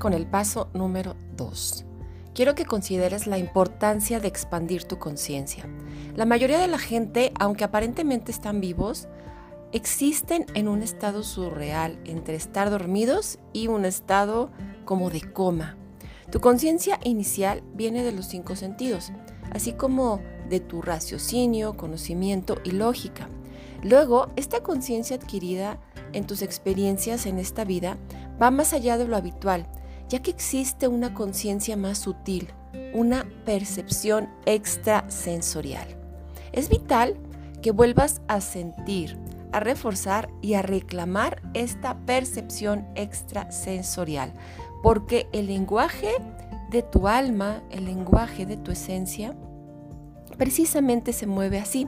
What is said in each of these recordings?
con el paso número 2. Quiero que consideres la importancia de expandir tu conciencia. La mayoría de la gente, aunque aparentemente están vivos, existen en un estado surreal entre estar dormidos y un estado como de coma. Tu conciencia inicial viene de los cinco sentidos, así como de tu raciocinio, conocimiento y lógica. Luego, esta conciencia adquirida en tus experiencias en esta vida va más allá de lo habitual, ya que existe una conciencia más sutil, una percepción extrasensorial. Es vital que vuelvas a sentir, a reforzar y a reclamar esta percepción extrasensorial, porque el lenguaje de tu alma, el lenguaje de tu esencia, precisamente se mueve así,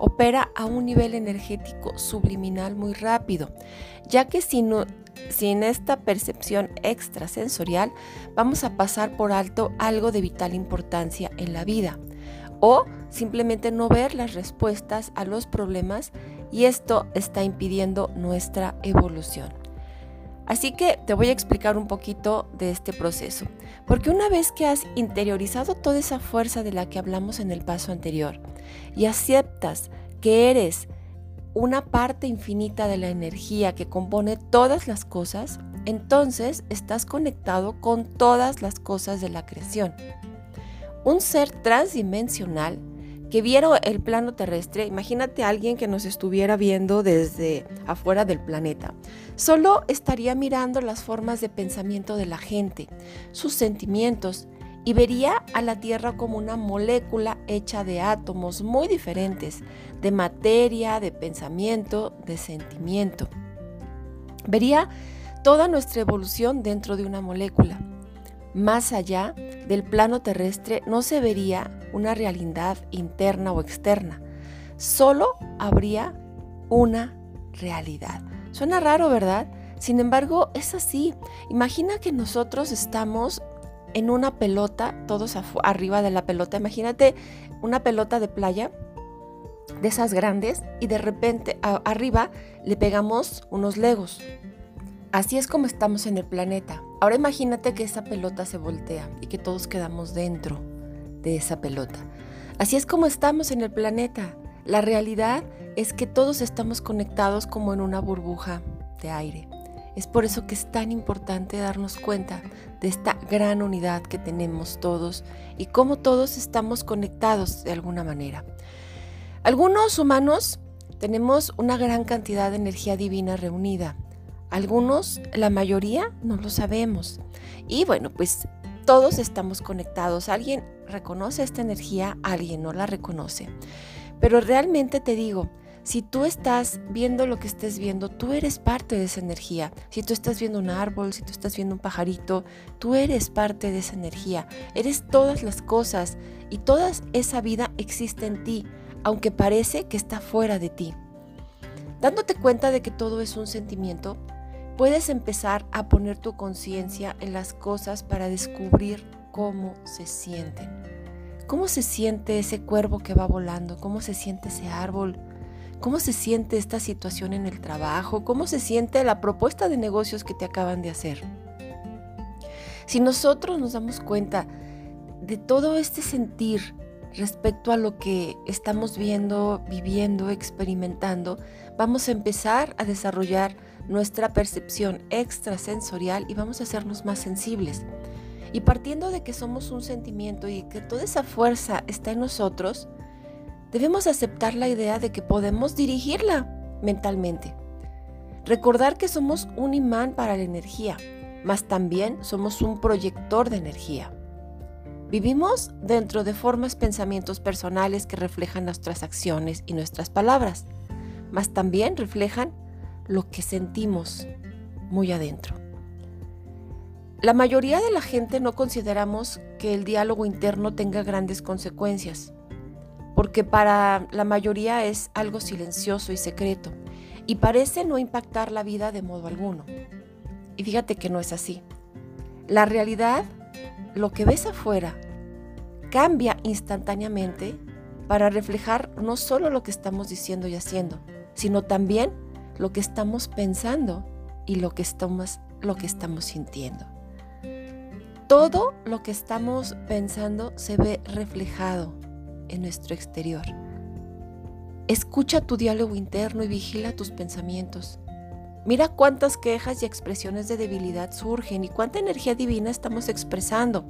opera a un nivel energético subliminal muy rápido, ya que sin, sin esta percepción extrasensorial vamos a pasar por alto algo de vital importancia en la vida o simplemente no ver las respuestas a los problemas y esto está impidiendo nuestra evolución. Así que te voy a explicar un poquito de este proceso, porque una vez que has interiorizado toda esa fuerza de la que hablamos en el paso anterior y aceptas que eres una parte infinita de la energía que compone todas las cosas, entonces estás conectado con todas las cosas de la creación. Un ser transdimensional que viera el plano terrestre, imagínate a alguien que nos estuviera viendo desde afuera del planeta, solo estaría mirando las formas de pensamiento de la gente, sus sentimientos, y vería a la Tierra como una molécula hecha de átomos muy diferentes, de materia, de pensamiento, de sentimiento. Vería toda nuestra evolución dentro de una molécula. Más allá del plano terrestre no se vería una realidad interna o externa, solo habría una realidad. Suena raro, ¿verdad? Sin embargo, es así. Imagina que nosotros estamos en una pelota, todos arriba de la pelota. Imagínate una pelota de playa de esas grandes y de repente arriba le pegamos unos legos. Así es como estamos en el planeta. Ahora imagínate que esa pelota se voltea y que todos quedamos dentro de esa pelota. Así es como estamos en el planeta. La realidad es que todos estamos conectados como en una burbuja de aire. Es por eso que es tan importante darnos cuenta de esta gran unidad que tenemos todos y cómo todos estamos conectados de alguna manera. Algunos humanos tenemos una gran cantidad de energía divina reunida algunos, la mayoría, no lo sabemos. Y bueno, pues todos estamos conectados. Alguien reconoce esta energía, alguien no la reconoce. Pero realmente te digo, si tú estás viendo lo que estés viendo, tú eres parte de esa energía. Si tú estás viendo un árbol, si tú estás viendo un pajarito, tú eres parte de esa energía. Eres todas las cosas y toda esa vida existe en ti, aunque parece que está fuera de ti. Dándote cuenta de que todo es un sentimiento, puedes empezar a poner tu conciencia en las cosas para descubrir cómo se sienten. ¿Cómo se siente ese cuervo que va volando? ¿Cómo se siente ese árbol? ¿Cómo se siente esta situación en el trabajo? ¿Cómo se siente la propuesta de negocios que te acaban de hacer? Si nosotros nos damos cuenta de todo este sentir respecto a lo que estamos viendo, viviendo, experimentando, vamos a empezar a desarrollar nuestra percepción extrasensorial y vamos a hacernos más sensibles. Y partiendo de que somos un sentimiento y que toda esa fuerza está en nosotros, debemos aceptar la idea de que podemos dirigirla mentalmente. Recordar que somos un imán para la energía, mas también somos un proyector de energía. Vivimos dentro de formas pensamientos personales que reflejan nuestras acciones y nuestras palabras, mas también reflejan lo que sentimos muy adentro. La mayoría de la gente no consideramos que el diálogo interno tenga grandes consecuencias, porque para la mayoría es algo silencioso y secreto, y parece no impactar la vida de modo alguno. Y fíjate que no es así. La realidad, lo que ves afuera, cambia instantáneamente para reflejar no solo lo que estamos diciendo y haciendo, sino también lo que estamos pensando y lo que estamos, lo que estamos sintiendo. todo lo que estamos pensando se ve reflejado en nuestro exterior. Escucha tu diálogo interno y vigila tus pensamientos. Mira cuántas quejas y expresiones de debilidad surgen y cuánta energía divina estamos expresando.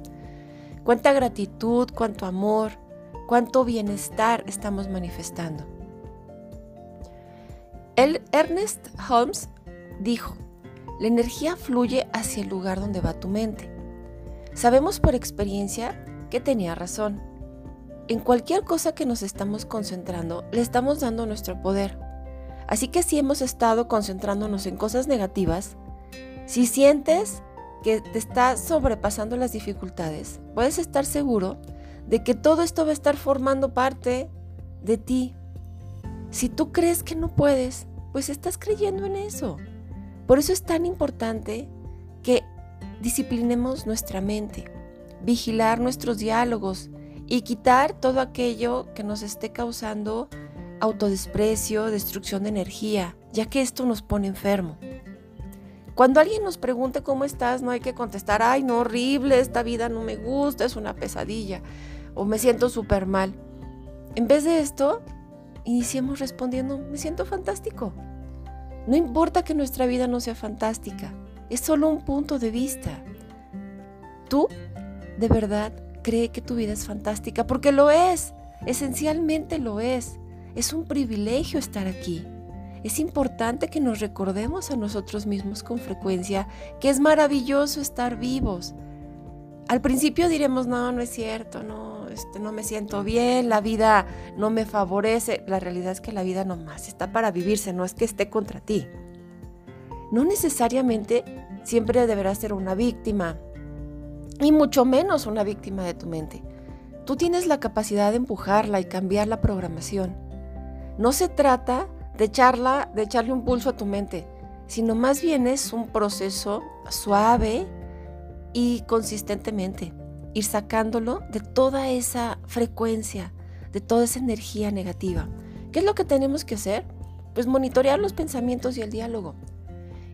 Cuánta gratitud, cuánto amor, cuánto bienestar estamos manifestando. El Ernest Holmes dijo, la energía fluye hacia el lugar donde va tu mente. Sabemos por experiencia que tenía razón. En cualquier cosa que nos estamos concentrando, le estamos dando nuestro poder. Así que si hemos estado concentrándonos en cosas negativas, si sientes que te está sobrepasando las dificultades, puedes estar seguro de que todo esto va a estar formando parte de ti. Si tú crees que no puedes, pues estás creyendo en eso. Por eso es tan importante que disciplinemos nuestra mente, vigilar nuestros diálogos y quitar todo aquello que nos esté causando autodesprecio, destrucción de energía, ya que esto nos pone enfermo. Cuando alguien nos pregunte cómo estás, no hay que contestar, ay, no, horrible, esta vida no me gusta, es una pesadilla, o me siento súper mal. En vez de esto, iniciemos respondiendo, me siento fantástico. No importa que nuestra vida no sea fantástica, es solo un punto de vista. Tú, de verdad, cree que tu vida es fantástica, porque lo es, esencialmente lo es. Es un privilegio estar aquí. Es importante que nos recordemos a nosotros mismos con frecuencia que es maravilloso estar vivos. Al principio diremos, no, no es cierto, no, este, no me siento bien, la vida no me favorece. La realidad es que la vida nomás está para vivirse, no es que esté contra ti. No necesariamente siempre deberás ser una víctima, y mucho menos una víctima de tu mente. Tú tienes la capacidad de empujarla y cambiar la programación. No se trata de echarla, de echarle un pulso a tu mente, sino más bien es un proceso suave y consistentemente, ir sacándolo de toda esa frecuencia, de toda esa energía negativa. ¿Qué es lo que tenemos que hacer? Pues monitorear los pensamientos y el diálogo.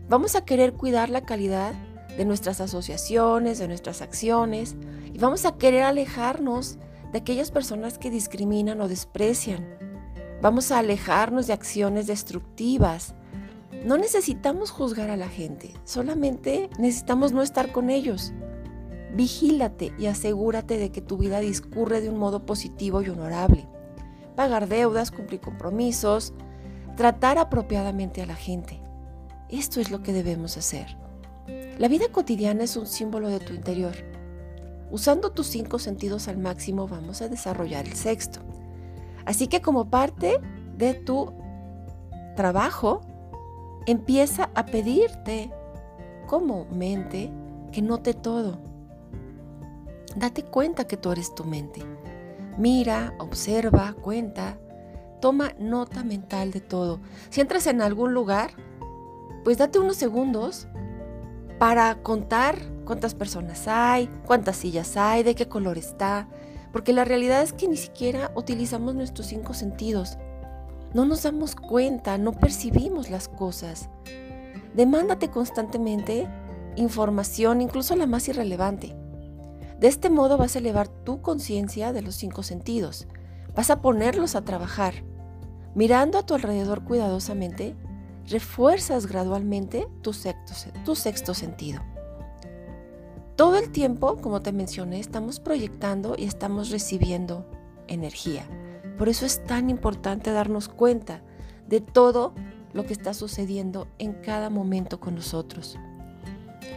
Vamos a querer cuidar la calidad de nuestras asociaciones, de nuestras acciones, y vamos a querer alejarnos de aquellas personas que discriminan o desprecian, Vamos a alejarnos de acciones destructivas. No necesitamos juzgar a la gente, solamente necesitamos no estar con ellos. Vigílate y asegúrate de que tu vida discurre de un modo positivo y honorable. Pagar deudas, cumplir compromisos, tratar apropiadamente a la gente. Esto es lo que debemos hacer. La vida cotidiana es un símbolo de tu interior. Usando tus cinco sentidos al máximo vamos a desarrollar el sexto. Así que como parte de tu trabajo, empieza a pedirte como mente que note todo. Date cuenta que tú eres tu mente. Mira, observa, cuenta, toma nota mental de todo. Si entras en algún lugar, pues date unos segundos para contar cuántas personas hay, cuántas sillas hay, de qué color está, porque la realidad es que ni siquiera utilizamos nuestros cinco sentidos. No nos damos cuenta, no percibimos las cosas. Demándate constantemente información, incluso la más irrelevante. De este modo vas a elevar tu conciencia de los cinco sentidos. Vas a ponerlos a trabajar. Mirando a tu alrededor cuidadosamente, refuerzas gradualmente tu sexto, tu sexto sentido. Todo el tiempo, como te mencioné, estamos proyectando y estamos recibiendo energía. Por eso es tan importante darnos cuenta de todo lo que está sucediendo en cada momento con nosotros.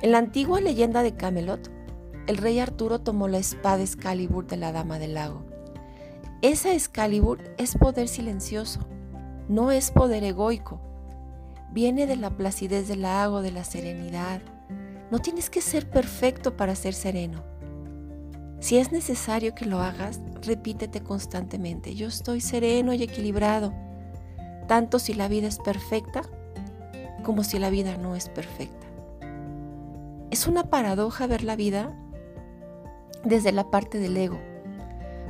En la antigua leyenda de Camelot, el rey Arturo tomó la espada Excalibur de la Dama del Lago. Esa Excalibur es poder silencioso, no es poder egoico. Viene de la placidez del lago, de la serenidad, no tienes que ser perfecto para ser sereno. Si es necesario que lo hagas, repítete constantemente, yo estoy sereno y equilibrado, tanto si la vida es perfecta como si la vida no es perfecta. Es una paradoja ver la vida desde la parte del ego,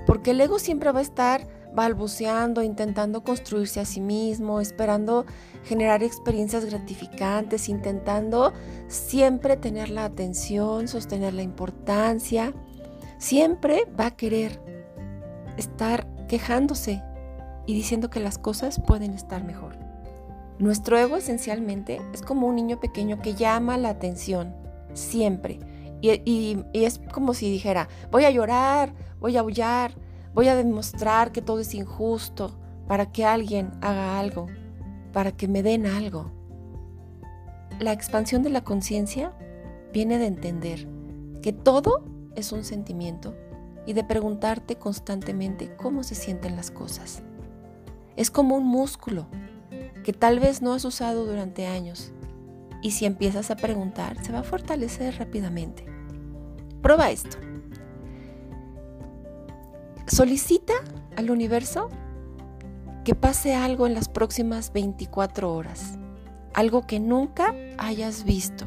porque el ego siempre va a estar balbuceando, intentando construirse a sí mismo, esperando generar experiencias gratificantes, intentando siempre tener la atención, sostener la importancia, siempre va a querer estar quejándose y diciendo que las cosas pueden estar mejor. Nuestro ego esencialmente es como un niño pequeño que llama la atención siempre. Y, es como si dijera, voy a llorar, voy a aullar, voy a demostrar que todo es injusto para que alguien haga algo, para que me den algo. La expansión de la conciencia viene de entender que todo es un sentimiento y de preguntarte constantemente cómo se sienten las cosas. Es como un músculo que tal vez no has usado durante años y si empiezas a preguntar se va a fortalecer rápidamente. Prueba esto. Solicita al universo que pase algo en las próximas 24 horas, algo que nunca hayas visto,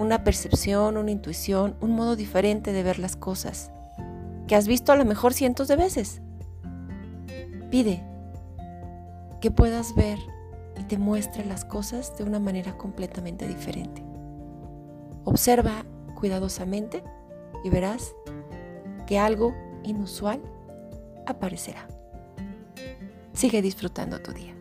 una percepción, una intuición, un modo diferente de ver las cosas, que has visto a lo mejor cientos de veces. Pide que puedas ver y te muestre las cosas de una manera completamente diferente. Observa cuidadosamente y verás que algo inusual aparecerá. Sigue disfrutando tu día.